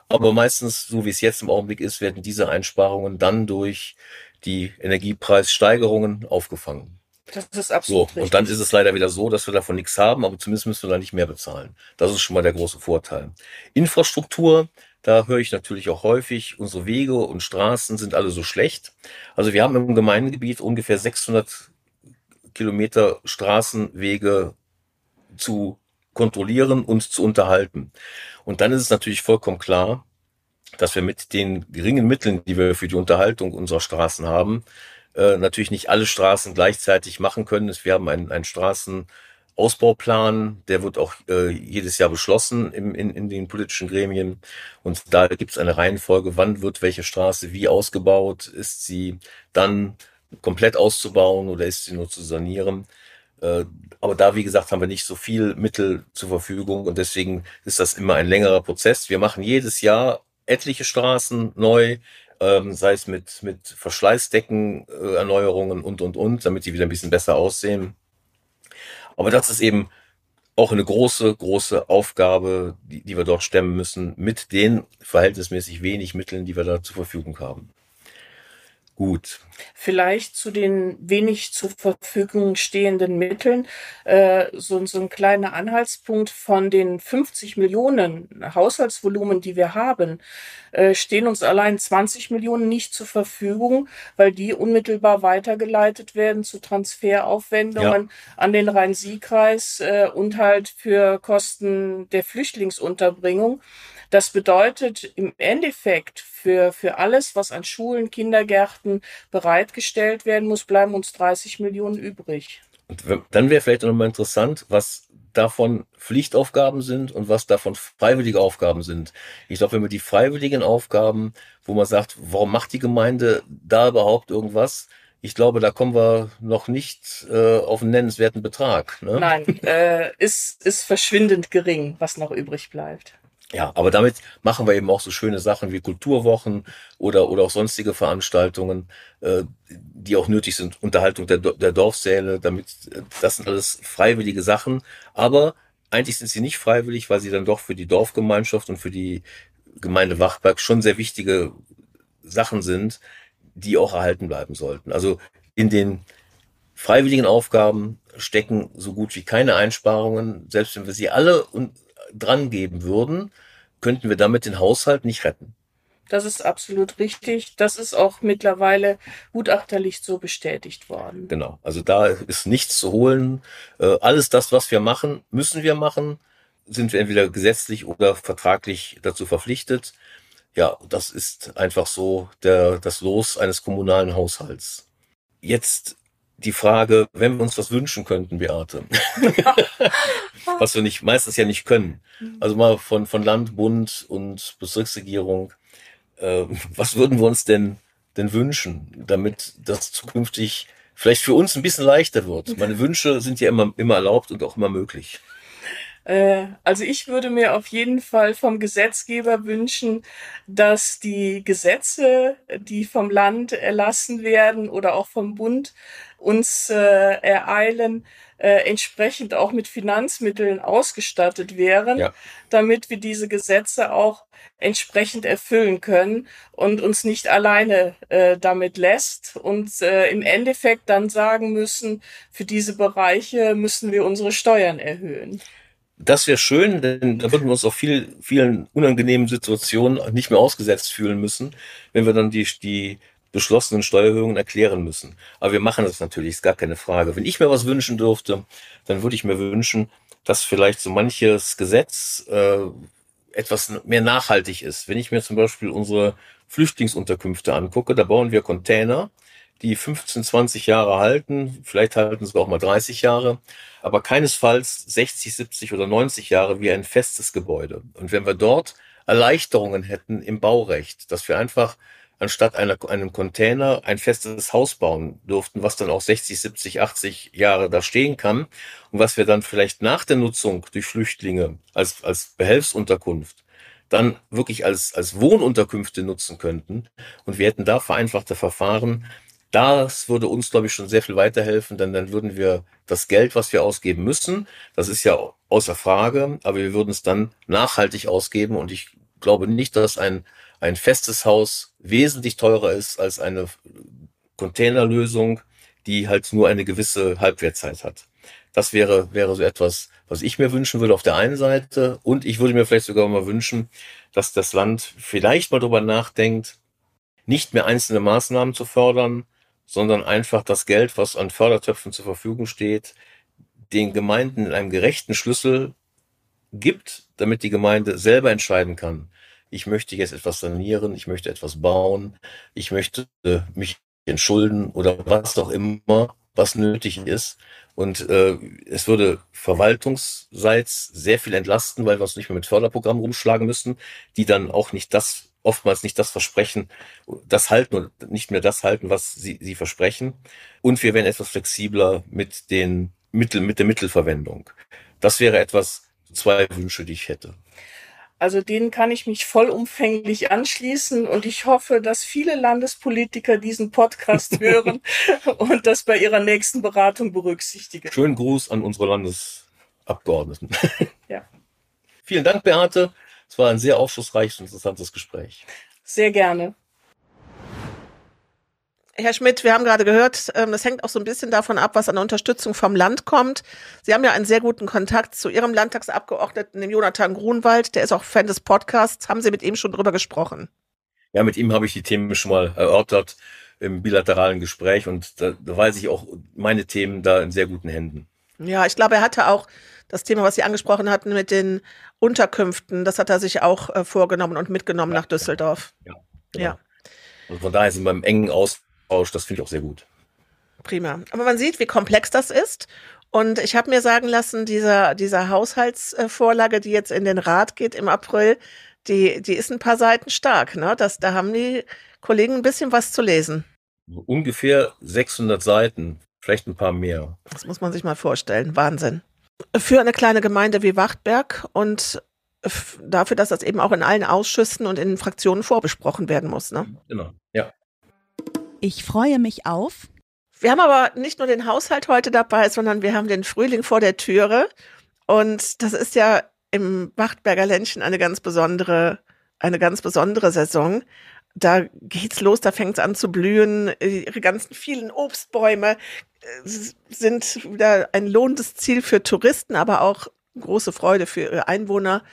Aber meistens, so wie es jetzt im Augenblick ist, werden diese Einsparungen dann durch die Energiepreissteigerungen aufgefangen. Das ist absolut so, Und dann ist es leider wieder so, dass wir davon nichts haben, aber zumindest müssen wir da nicht mehr bezahlen. Das ist schon mal der große Vorteil. Infrastruktur, da höre ich natürlich auch häufig, unsere Wege und Straßen sind alle so schlecht. Also wir haben im Gemeindegebiet ungefähr 600 Kilometer Straßenwege zu kontrollieren und zu unterhalten. Und dann ist es natürlich vollkommen klar, dass wir mit den geringen Mitteln, die wir für die Unterhaltung unserer Straßen haben, äh, natürlich nicht alle Straßen gleichzeitig machen können. Wir haben einen, einen Straßenausbauplan, der wird auch äh, jedes Jahr beschlossen im, in, in den politischen Gremien. Und da gibt es eine Reihenfolge, wann wird welche Straße wie ausgebaut, ist sie dann komplett auszubauen oder ist sie nur zu sanieren. Äh, aber da, wie gesagt, haben wir nicht so viel Mittel zur Verfügung und deswegen ist das immer ein längerer Prozess. Wir machen jedes Jahr etliche Straßen neu ähm, sei es mit, mit Verschleißdecken, äh, Erneuerungen und, und, und, damit die wieder ein bisschen besser aussehen. Aber das ist eben auch eine große, große Aufgabe, die, die wir dort stemmen müssen, mit den verhältnismäßig wenig Mitteln, die wir da zur Verfügung haben. Gut. Vielleicht zu den wenig zur Verfügung stehenden Mitteln äh, so, so ein kleiner Anhaltspunkt von den 50 Millionen Haushaltsvolumen, die wir haben, äh, stehen uns allein 20 Millionen nicht zur Verfügung, weil die unmittelbar weitergeleitet werden zu Transferaufwendungen ja. an den Rhein-Sieg-Kreis äh, und halt für Kosten der Flüchtlingsunterbringung. Das bedeutet im Endeffekt für, für alles, was an Schulen, Kindergärten bereitgestellt werden muss, bleiben uns 30 Millionen übrig. Und dann wäre vielleicht nochmal interessant, was davon Pflichtaufgaben sind und was davon freiwillige Aufgaben sind. Ich glaube, wenn wir die freiwilligen Aufgaben, wo man sagt, warum macht die Gemeinde da überhaupt irgendwas? Ich glaube, da kommen wir noch nicht äh, auf einen nennenswerten Betrag. Ne? Nein, äh, ist, ist verschwindend gering, was noch übrig bleibt. Ja, aber damit machen wir eben auch so schöne Sachen wie Kulturwochen oder, oder auch sonstige Veranstaltungen, äh, die auch nötig sind. Unterhaltung der, der Dorfsäle, damit, äh, das sind alles freiwillige Sachen. Aber eigentlich sind sie nicht freiwillig, weil sie dann doch für die Dorfgemeinschaft und für die Gemeinde Wachberg schon sehr wichtige Sachen sind, die auch erhalten bleiben sollten. Also in den freiwilligen Aufgaben stecken so gut wie keine Einsparungen, selbst wenn wir sie alle dran geben würden, könnten wir damit den Haushalt nicht retten. Das ist absolut richtig. Das ist auch mittlerweile gutachterlich so bestätigt worden. Genau. Also da ist nichts zu holen. Äh, alles das, was wir machen, müssen wir machen. Sind wir entweder gesetzlich oder vertraglich dazu verpflichtet. Ja, das ist einfach so der, das Los eines kommunalen Haushalts. Jetzt die Frage, wenn wir uns was wünschen könnten, Beate, [laughs] was wir nicht, meistens ja nicht können. Mhm. Also mal von, von Land, Bund und Bezirksregierung, äh, was würden wir uns denn, denn wünschen, damit das zukünftig vielleicht für uns ein bisschen leichter wird. Meine Wünsche sind ja immer, immer erlaubt und auch immer möglich. Äh, also ich würde mir auf jeden Fall vom Gesetzgeber wünschen, dass die Gesetze, die vom Land erlassen werden oder auch vom Bund uns äh, ereilen, äh, entsprechend auch mit Finanzmitteln ausgestattet wären, ja. damit wir diese Gesetze auch entsprechend erfüllen können und uns nicht alleine äh, damit lässt und äh, im Endeffekt dann sagen müssen, für diese Bereiche müssen wir unsere Steuern erhöhen. Das wäre schön, denn da würden wir uns auch viel, vielen unangenehmen Situationen nicht mehr ausgesetzt fühlen müssen, wenn wir dann die, die beschlossenen Steuererhöhungen erklären müssen. Aber wir machen das natürlich, ist gar keine Frage. Wenn ich mir was wünschen dürfte, dann würde ich mir wünschen, dass vielleicht so manches Gesetz äh, etwas mehr nachhaltig ist. Wenn ich mir zum Beispiel unsere Flüchtlingsunterkünfte angucke, da bauen wir Container, die 15, 20 Jahre halten, vielleicht halten sie auch mal 30 Jahre, aber keinesfalls 60, 70 oder 90 Jahre wie ein festes Gebäude. Und wenn wir dort Erleichterungen hätten im Baurecht, dass wir einfach anstatt einer, einem Container ein festes Haus bauen durften, was dann auch 60, 70, 80 Jahre da stehen kann und was wir dann vielleicht nach der Nutzung durch Flüchtlinge als, als Behelfsunterkunft dann wirklich als, als Wohnunterkünfte nutzen könnten und wir hätten da vereinfachte Verfahren, das würde uns, glaube ich, schon sehr viel weiterhelfen, denn dann würden wir das Geld, was wir ausgeben müssen, das ist ja außer Frage, aber wir würden es dann nachhaltig ausgeben und ich glaube nicht, dass ein, ein festes Haus wesentlich teurer ist als eine Containerlösung, die halt nur eine gewisse Halbwertzeit hat. Das wäre, wäre so etwas, was ich mir wünschen würde auf der einen Seite. Und ich würde mir vielleicht sogar mal wünschen, dass das Land vielleicht mal darüber nachdenkt, nicht mehr einzelne Maßnahmen zu fördern, sondern einfach das Geld, was an Fördertöpfen zur Verfügung steht, den Gemeinden in einem gerechten Schlüssel gibt, damit die Gemeinde selber entscheiden kann. Ich möchte jetzt etwas sanieren, ich möchte etwas bauen, ich möchte mich entschulden oder was auch immer, was nötig ist. Und äh, es würde verwaltungsseits sehr viel entlasten, weil wir uns nicht mehr mit Förderprogrammen rumschlagen müssen, die dann auch nicht das oftmals nicht das versprechen, das halten und nicht mehr das halten, was sie, sie versprechen. Und wir werden etwas flexibler mit den Mitteln, mit der Mittelverwendung. Das wäre etwas, zwei Wünsche, die ich hätte. Also denen kann ich mich vollumfänglich anschließen und ich hoffe, dass viele Landespolitiker diesen Podcast [laughs] hören und das bei ihrer nächsten Beratung berücksichtigen. Schönen Gruß an unsere Landesabgeordneten. Ja. [laughs] Vielen Dank, Beate. Es war ein sehr aufschlussreiches und interessantes Gespräch. Sehr gerne. Herr Schmidt, wir haben gerade gehört, ähm, das hängt auch so ein bisschen davon ab, was an Unterstützung vom Land kommt. Sie haben ja einen sehr guten Kontakt zu Ihrem Landtagsabgeordneten, dem Jonathan Grunwald. Der ist auch Fan des Podcasts. Haben Sie mit ihm schon drüber gesprochen? Ja, mit ihm habe ich die Themen schon mal erörtert im bilateralen Gespräch und da, da weiß ich auch meine Themen da in sehr guten Händen. Ja, ich glaube, er hatte auch das Thema, was Sie angesprochen hatten mit den Unterkünften, das hat er sich auch äh, vorgenommen und mitgenommen ja, nach Düsseldorf. Ja. Genau. ja. Also von daher sind wir im engen Austausch, das finde ich auch sehr gut. Prima. Aber man sieht, wie komplex das ist. Und ich habe mir sagen lassen, dieser, dieser Haushaltsvorlage, die jetzt in den Rat geht im April, die, die ist ein paar Seiten stark. Ne? Das, da haben die Kollegen ein bisschen was zu lesen. Ungefähr 600 Seiten, vielleicht ein paar mehr. Das muss man sich mal vorstellen. Wahnsinn für eine kleine Gemeinde wie Wachtberg und dafür, dass das eben auch in allen Ausschüssen und in Fraktionen vorbesprochen werden muss. Ne? Genau, ja. Ich freue mich auf. Wir haben aber nicht nur den Haushalt heute dabei, sondern wir haben den Frühling vor der Türe. Und das ist ja im Wachtberger Ländchen eine ganz besondere, eine ganz besondere Saison da geht's los, da fängt's an zu blühen. Ihre ganzen vielen Obstbäume sind wieder ein lohnendes Ziel für Touristen, aber auch große Freude für ihre Einwohner.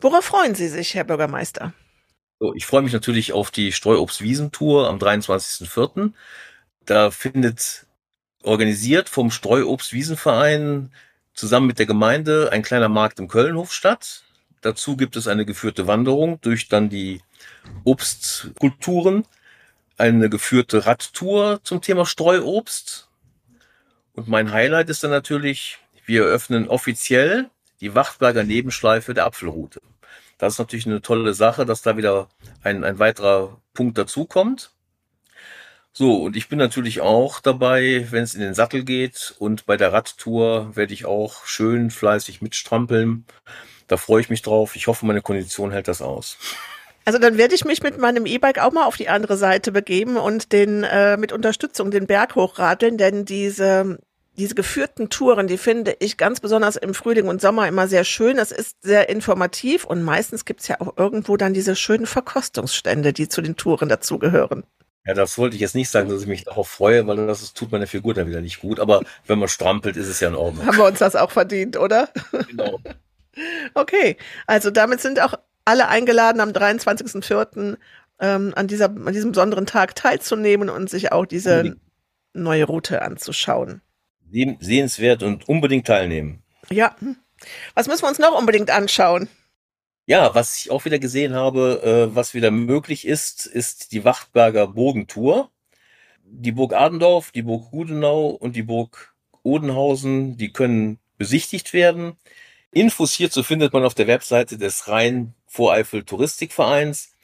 Worauf freuen Sie sich, Herr Bürgermeister? Ich freue mich natürlich auf die Streuobstwiesentour am 23.04. Da findet organisiert vom Streuobstwiesenverein zusammen mit der Gemeinde ein kleiner Markt im Kölnhof statt. Dazu gibt es eine geführte Wanderung durch dann die Obstkulturen, eine geführte Radtour zum Thema Streuobst. Und mein Highlight ist dann natürlich, wir eröffnen offiziell die Wachtberger Nebenschleife der Apfelroute. Das ist natürlich eine tolle Sache, dass da wieder ein, ein weiterer Punkt dazukommt. So, und ich bin natürlich auch dabei, wenn es in den Sattel geht. Und bei der Radtour werde ich auch schön fleißig mitstrampeln. Da freue ich mich drauf. Ich hoffe, meine Kondition hält das aus. Also dann werde ich mich mit meinem E-Bike auch mal auf die andere Seite begeben und den äh, mit Unterstützung den Berg hochradeln, denn diese diese geführten Touren, die finde ich ganz besonders im Frühling und Sommer immer sehr schön. Es ist sehr informativ und meistens gibt es ja auch irgendwo dann diese schönen Verkostungsstände, die zu den Touren dazugehören. Ja, das wollte ich jetzt nicht sagen, dass ich mich darauf freue, weil das ist, tut meiner Figur dann wieder nicht gut. Aber wenn man strampelt, ist es ja in Ordnung. Haben wir uns das auch verdient, oder? Genau. [laughs] okay, also damit sind auch alle eingeladen, am 23.04. Ähm, an, dieser, an diesem besonderen Tag teilzunehmen und sich auch diese neue Route anzuschauen sehenswert und unbedingt teilnehmen. Ja. Was müssen wir uns noch unbedingt anschauen? Ja, was ich auch wieder gesehen habe, äh, was wieder möglich ist, ist die Wachtberger Burgentour. Die Burg Adendorf, die Burg Gudenau und die Burg Odenhausen, die können besichtigt werden. Infos hierzu findet man auf der Webseite des Rhein-Voreifel Touristikvereins.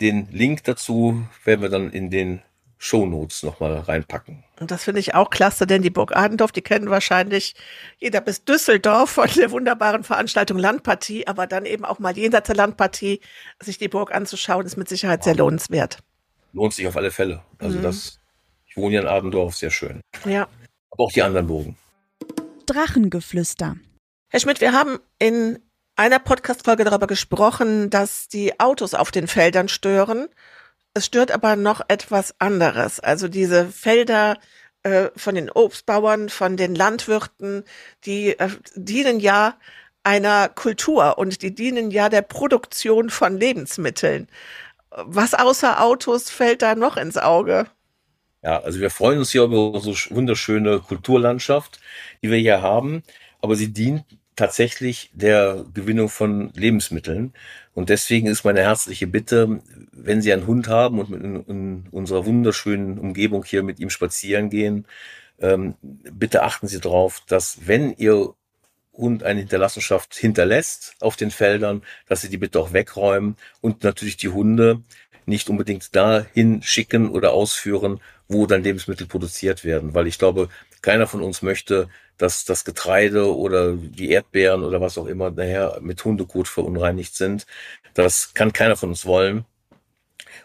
Den Link dazu werden wir dann in den Shownotes nochmal reinpacken. Und das finde ich auch klasse, denn die Burg Adendorf, die kennen wahrscheinlich jeder bis Düsseldorf von der wunderbaren Veranstaltung Landpartie, aber dann eben auch mal jenseits der Landpartie sich die Burg anzuschauen, ist mit Sicherheit sehr lohnenswert. Lohnt sich auf alle Fälle. Also mhm. das, ich wohne ja in Adendorf, sehr schön. Ja. Aber auch die anderen Burgen. Drachengeflüster. Herr Schmidt, wir haben in einer Podcast-Folge darüber gesprochen, dass die Autos auf den Feldern stören es stört aber noch etwas anderes. Also diese Felder äh, von den Obstbauern, von den Landwirten, die äh, dienen ja einer Kultur und die dienen ja der Produktion von Lebensmitteln. Was außer Autos fällt da noch ins Auge? Ja, also wir freuen uns hier über unsere wunderschöne Kulturlandschaft, die wir hier haben, aber sie dient tatsächlich der Gewinnung von Lebensmitteln. Und deswegen ist meine herzliche Bitte, wenn Sie einen Hund haben und in, in unserer wunderschönen Umgebung hier mit ihm spazieren gehen, ähm, bitte achten Sie darauf, dass wenn Ihr Hund eine Hinterlassenschaft hinterlässt auf den Feldern, dass Sie die bitte auch wegräumen und natürlich die Hunde nicht unbedingt dahin schicken oder ausführen, wo dann Lebensmittel produziert werden. Weil ich glaube, keiner von uns möchte, dass das Getreide oder die Erdbeeren oder was auch immer nachher mit Hundekot verunreinigt sind. Das kann keiner von uns wollen.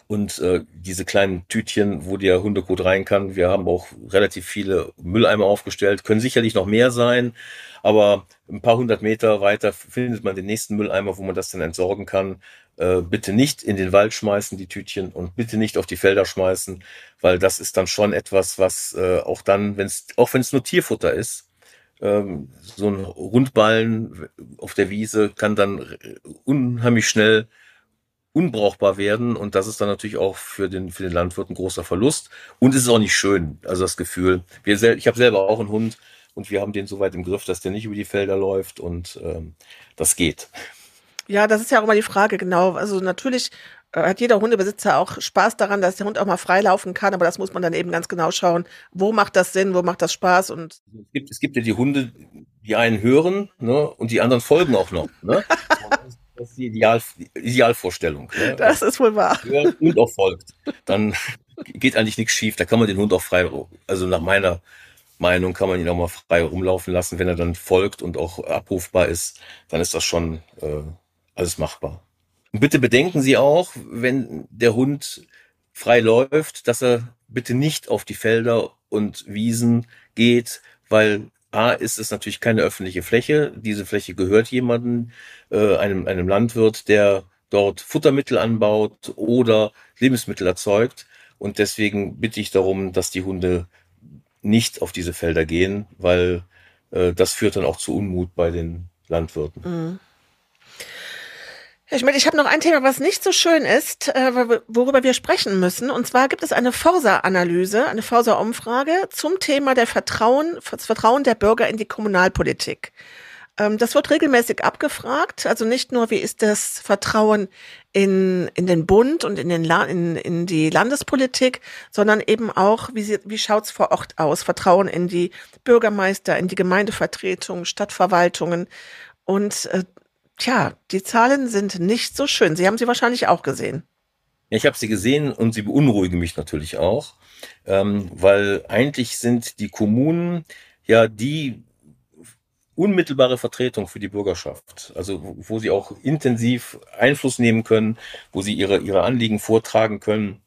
Und äh, diese kleinen Tütchen, wo der Hundekot rein kann, wir haben auch relativ viele Mülleimer aufgestellt, können sicherlich noch mehr sein, aber ein paar hundert Meter weiter findet man den nächsten Mülleimer, wo man das dann entsorgen kann. Äh, bitte nicht in den Wald schmeißen, die Tütchen, und bitte nicht auf die Felder schmeißen, weil das ist dann schon etwas, was äh, auch dann, wenn es, auch wenn es nur Tierfutter ist, ähm, so ein Rundballen auf der Wiese kann dann unheimlich schnell unbrauchbar werden und das ist dann natürlich auch für den für den Landwirt ein großer Verlust. Und es ist auch nicht schön also das Gefühl. Wir sel ich habe selber auch einen Hund und wir haben den so weit im Griff dass der nicht über die Felder läuft und ähm, das geht ja das ist ja auch immer die Frage genau also natürlich äh, hat jeder Hundebesitzer auch Spaß daran, dass der Hund auch mal freilaufen kann, aber das muss man dann eben ganz genau schauen, wo macht das Sinn, wo macht das Spaß und es gibt, es gibt ja die Hunde, die einen hören ne, und die anderen folgen auch noch. Ne? [laughs] Das ist die Ideal, Idealvorstellung. Ne? Das ist wohl wahr. Und auch folgt. Dann geht eigentlich nichts schief. Da kann man den Hund auch frei, also nach meiner Meinung kann man ihn auch mal frei rumlaufen lassen. Wenn er dann folgt und auch abrufbar ist, dann ist das schon äh, alles machbar. Und bitte bedenken Sie auch, wenn der Hund frei läuft, dass er bitte nicht auf die Felder und Wiesen geht, weil A ist es natürlich keine öffentliche Fläche. Diese Fläche gehört jemandem, äh, einem, einem Landwirt, der dort Futtermittel anbaut oder Lebensmittel erzeugt. Und deswegen bitte ich darum, dass die Hunde nicht auf diese Felder gehen, weil äh, das führt dann auch zu Unmut bei den Landwirten. Mhm. Herr Schmidt, ich habe noch ein Thema, was nicht so schön ist, äh, worüber wir sprechen müssen. Und zwar gibt es eine Forsa-Analyse, eine Forsa-Umfrage zum Thema der Vertrauen, das Vertrauen der Bürger in die Kommunalpolitik. Ähm, das wird regelmäßig abgefragt. Also nicht nur, wie ist das Vertrauen in, in den Bund und in, den La in, in die Landespolitik, sondern eben auch, wie, wie schaut's vor Ort aus? Vertrauen in die Bürgermeister, in die Gemeindevertretung, Stadtverwaltungen. Und äh, Tja, die Zahlen sind nicht so schön. Sie haben sie wahrscheinlich auch gesehen. Ja, ich habe sie gesehen und sie beunruhigen mich natürlich auch, ähm, weil eigentlich sind die Kommunen ja die unmittelbare Vertretung für die Bürgerschaft, also wo sie auch intensiv Einfluss nehmen können, wo sie ihre, ihre Anliegen vortragen können.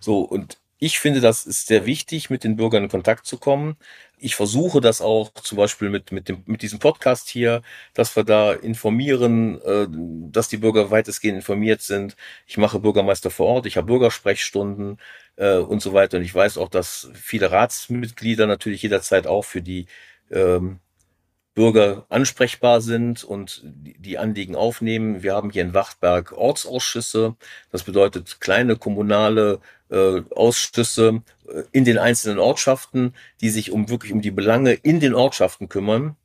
So, und ich finde, das ist sehr wichtig, mit den Bürgern in Kontakt zu kommen. Ich versuche das auch zum Beispiel mit, mit, dem, mit diesem Podcast hier, dass wir da informieren, äh, dass die Bürger weitestgehend informiert sind. Ich mache Bürgermeister vor Ort, ich habe Bürgersprechstunden äh, und so weiter. Und ich weiß auch, dass viele Ratsmitglieder natürlich jederzeit auch für die ähm, Bürger ansprechbar sind und die Anliegen aufnehmen. Wir haben hier in Wachtberg Ortsausschüsse. Das bedeutet kleine kommunale äh, Ausschüsse äh, in den einzelnen Ortschaften, die sich um wirklich um die Belange in den Ortschaften kümmern.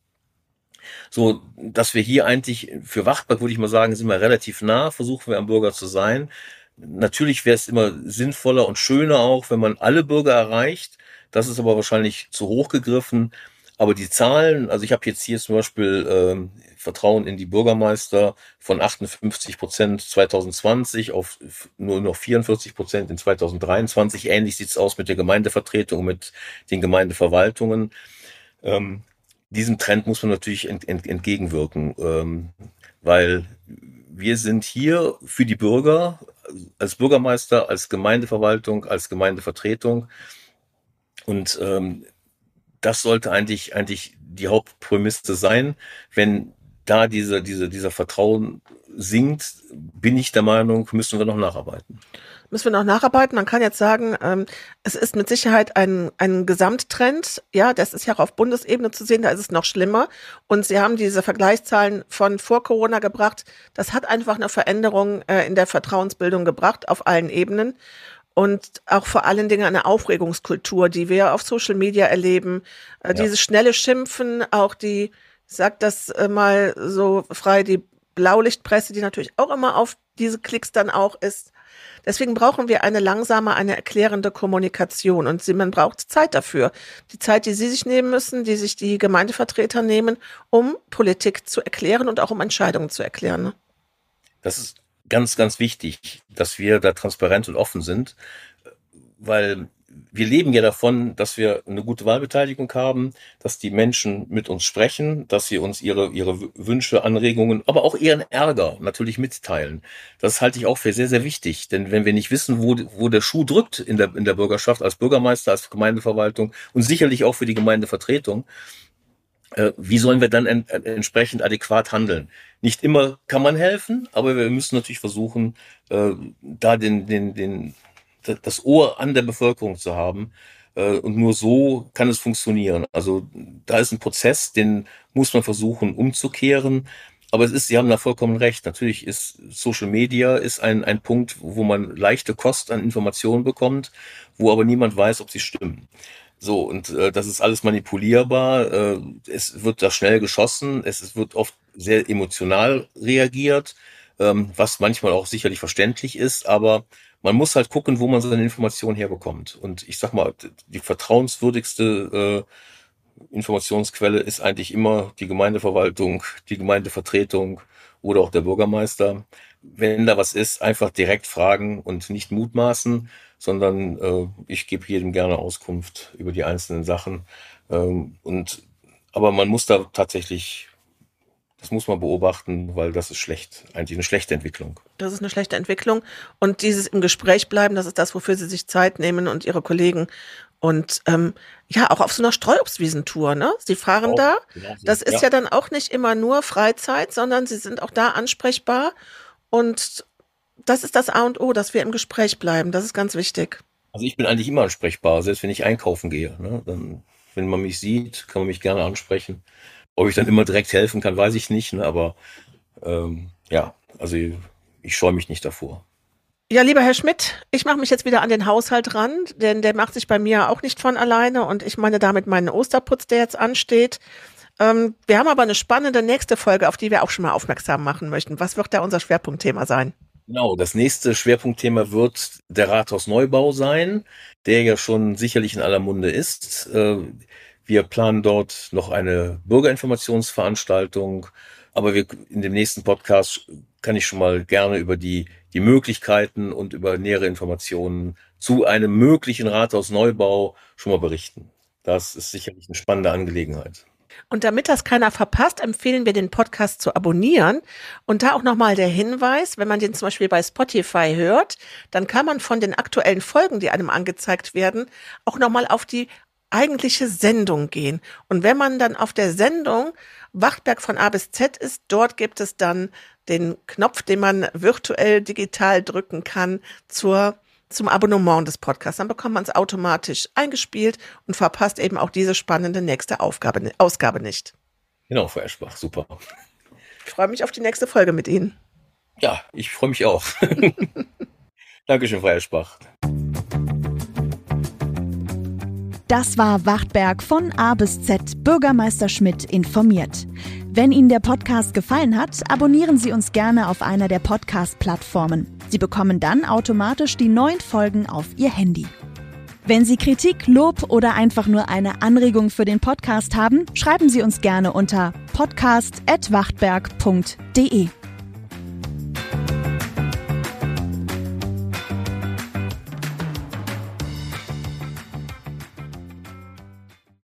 So, dass wir hier eigentlich für Wachtberg, würde ich mal sagen, sind wir relativ nah, versuchen wir am Bürger zu sein. Natürlich wäre es immer sinnvoller und schöner auch, wenn man alle Bürger erreicht. Das ist aber wahrscheinlich zu hoch gegriffen. Aber die Zahlen, also ich habe jetzt hier zum Beispiel ähm, Vertrauen in die Bürgermeister von 58 Prozent 2020 auf nur noch 44 Prozent in 2023. Ähnlich sieht's aus mit der Gemeindevertretung, mit den Gemeindeverwaltungen. Ähm, diesem Trend muss man natürlich ent, ent, entgegenwirken, ähm, weil wir sind hier für die Bürger als Bürgermeister, als Gemeindeverwaltung, als Gemeindevertretung. Und ähm, das sollte eigentlich, eigentlich die Hauptprämisse sein. Wenn da diese, diese, dieser Vertrauen sinkt, bin ich der Meinung, müssen wir noch nacharbeiten. Müssen wir noch nacharbeiten. Man kann jetzt sagen, ähm, es ist mit Sicherheit ein, ein Gesamttrend. Ja, das ist ja auch auf Bundesebene zu sehen, da ist es noch schlimmer. Und Sie haben diese Vergleichszahlen von vor Corona gebracht. Das hat einfach eine Veränderung äh, in der Vertrauensbildung gebracht auf allen Ebenen und auch vor allen Dingen eine Aufregungskultur, die wir auf Social Media erleben. Äh, ja. Dieses schnelle Schimpfen, auch die, sagt das äh, mal so frei, die Blaulichtpresse, die natürlich auch immer auf diese Klicks dann auch ist. Deswegen brauchen wir eine langsame, eine erklärende Kommunikation und man braucht Zeit dafür. Die Zeit, die Sie sich nehmen müssen, die sich die Gemeindevertreter nehmen, um Politik zu erklären und auch um Entscheidungen zu erklären. Ne? Das ist ganz, ganz wichtig, dass wir da transparent und offen sind, weil wir leben ja davon, dass wir eine gute Wahlbeteiligung haben, dass die Menschen mit uns sprechen, dass sie uns ihre, ihre Wünsche, Anregungen, aber auch ihren Ärger natürlich mitteilen. Das halte ich auch für sehr, sehr wichtig. Denn wenn wir nicht wissen, wo, wo der Schuh drückt in der, in der Bürgerschaft, als Bürgermeister, als Gemeindeverwaltung und sicherlich auch für die Gemeindevertretung, äh, wie sollen wir dann en entsprechend adäquat handeln? Nicht immer kann man helfen, aber wir müssen natürlich versuchen, äh, da den, den, den, das Ohr an der Bevölkerung zu haben. Äh, und nur so kann es funktionieren. Also da ist ein Prozess, den muss man versuchen umzukehren. Aber es ist, Sie haben da vollkommen recht. Natürlich ist Social Media ist ein, ein Punkt, wo man leichte Kost an Informationen bekommt, wo aber niemand weiß, ob sie stimmen. So, und äh, das ist alles manipulierbar. Äh, es wird da schnell geschossen, es, wird oft sehr emotional reagiert, ähm, was manchmal auch sicherlich verständlich ist, aber man muss halt gucken, wo man seine Informationen herbekommt. Und ich sag mal, die vertrauenswürdigste äh, Informationsquelle ist eigentlich immer die Gemeindeverwaltung, die Gemeindevertretung oder auch der Bürgermeister. Wenn da was ist, einfach direkt fragen und nicht mutmaßen sondern äh, ich gebe jedem gerne Auskunft über die einzelnen Sachen. Ähm, und aber man muss da tatsächlich, das muss man beobachten, weil das ist schlecht, eigentlich eine schlechte Entwicklung. Das ist eine schlechte Entwicklung. Und dieses im Gespräch bleiben, das ist das, wofür Sie sich Zeit nehmen und Ihre Kollegen. Und ähm, ja, auch auf so einer Streuobstwiesentour, ne? Sie fahren auch, da. Das ist ja. ja dann auch nicht immer nur Freizeit, sondern Sie sind auch da ansprechbar. Und das ist das A und O, dass wir im Gespräch bleiben. Das ist ganz wichtig. Also ich bin eigentlich immer ansprechbar, selbst wenn ich einkaufen gehe. Ne? Dann, wenn man mich sieht, kann man mich gerne ansprechen. Ob ich dann immer direkt helfen kann, weiß ich nicht. Ne? Aber ähm, ja, also ich scheue mich nicht davor. Ja, lieber Herr Schmidt, ich mache mich jetzt wieder an den Haushalt ran, denn der macht sich bei mir auch nicht von alleine und ich meine damit meinen Osterputz, der jetzt ansteht. Ähm, wir haben aber eine spannende nächste Folge, auf die wir auch schon mal aufmerksam machen möchten. Was wird da unser Schwerpunktthema sein? Genau, das nächste Schwerpunktthema wird der Rathausneubau sein, der ja schon sicherlich in aller Munde ist. Äh, wir planen dort noch eine Bürgerinformationsveranstaltung, aber wir in dem nächsten Podcast kann ich schon mal gerne über die, die Möglichkeiten und über nähere Informationen zu einem möglichen Rathausneubau schon mal berichten. Das ist sicherlich eine spannende Angelegenheit. Und damit das keiner verpasst, empfehlen wir den Podcast zu abonnieren. Und da auch nochmal der Hinweis, wenn man den zum Beispiel bei Spotify hört, dann kann man von den aktuellen Folgen, die einem angezeigt werden, auch nochmal auf die eigentliche Sendung gehen. Und wenn man dann auf der Sendung Wachtberg von A bis Z ist, dort gibt es dann den Knopf, den man virtuell digital drücken kann zur zum Abonnement des Podcasts. Dann bekommt man es automatisch eingespielt und verpasst eben auch diese spannende nächste Aufgabe, Ausgabe nicht. Genau, Frau Eschbach, super. Ich freue mich auf die nächste Folge mit Ihnen. Ja, ich freue mich auch. [laughs] Dankeschön, Frau Eschbach. Das war Wachtberg von A bis Z Bürgermeister Schmidt informiert. Wenn Ihnen der Podcast gefallen hat, abonnieren Sie uns gerne auf einer der Podcast-Plattformen. Sie bekommen dann automatisch die neuen Folgen auf Ihr Handy. Wenn Sie Kritik, Lob oder einfach nur eine Anregung für den Podcast haben, schreiben Sie uns gerne unter podcast.wachtberg.de.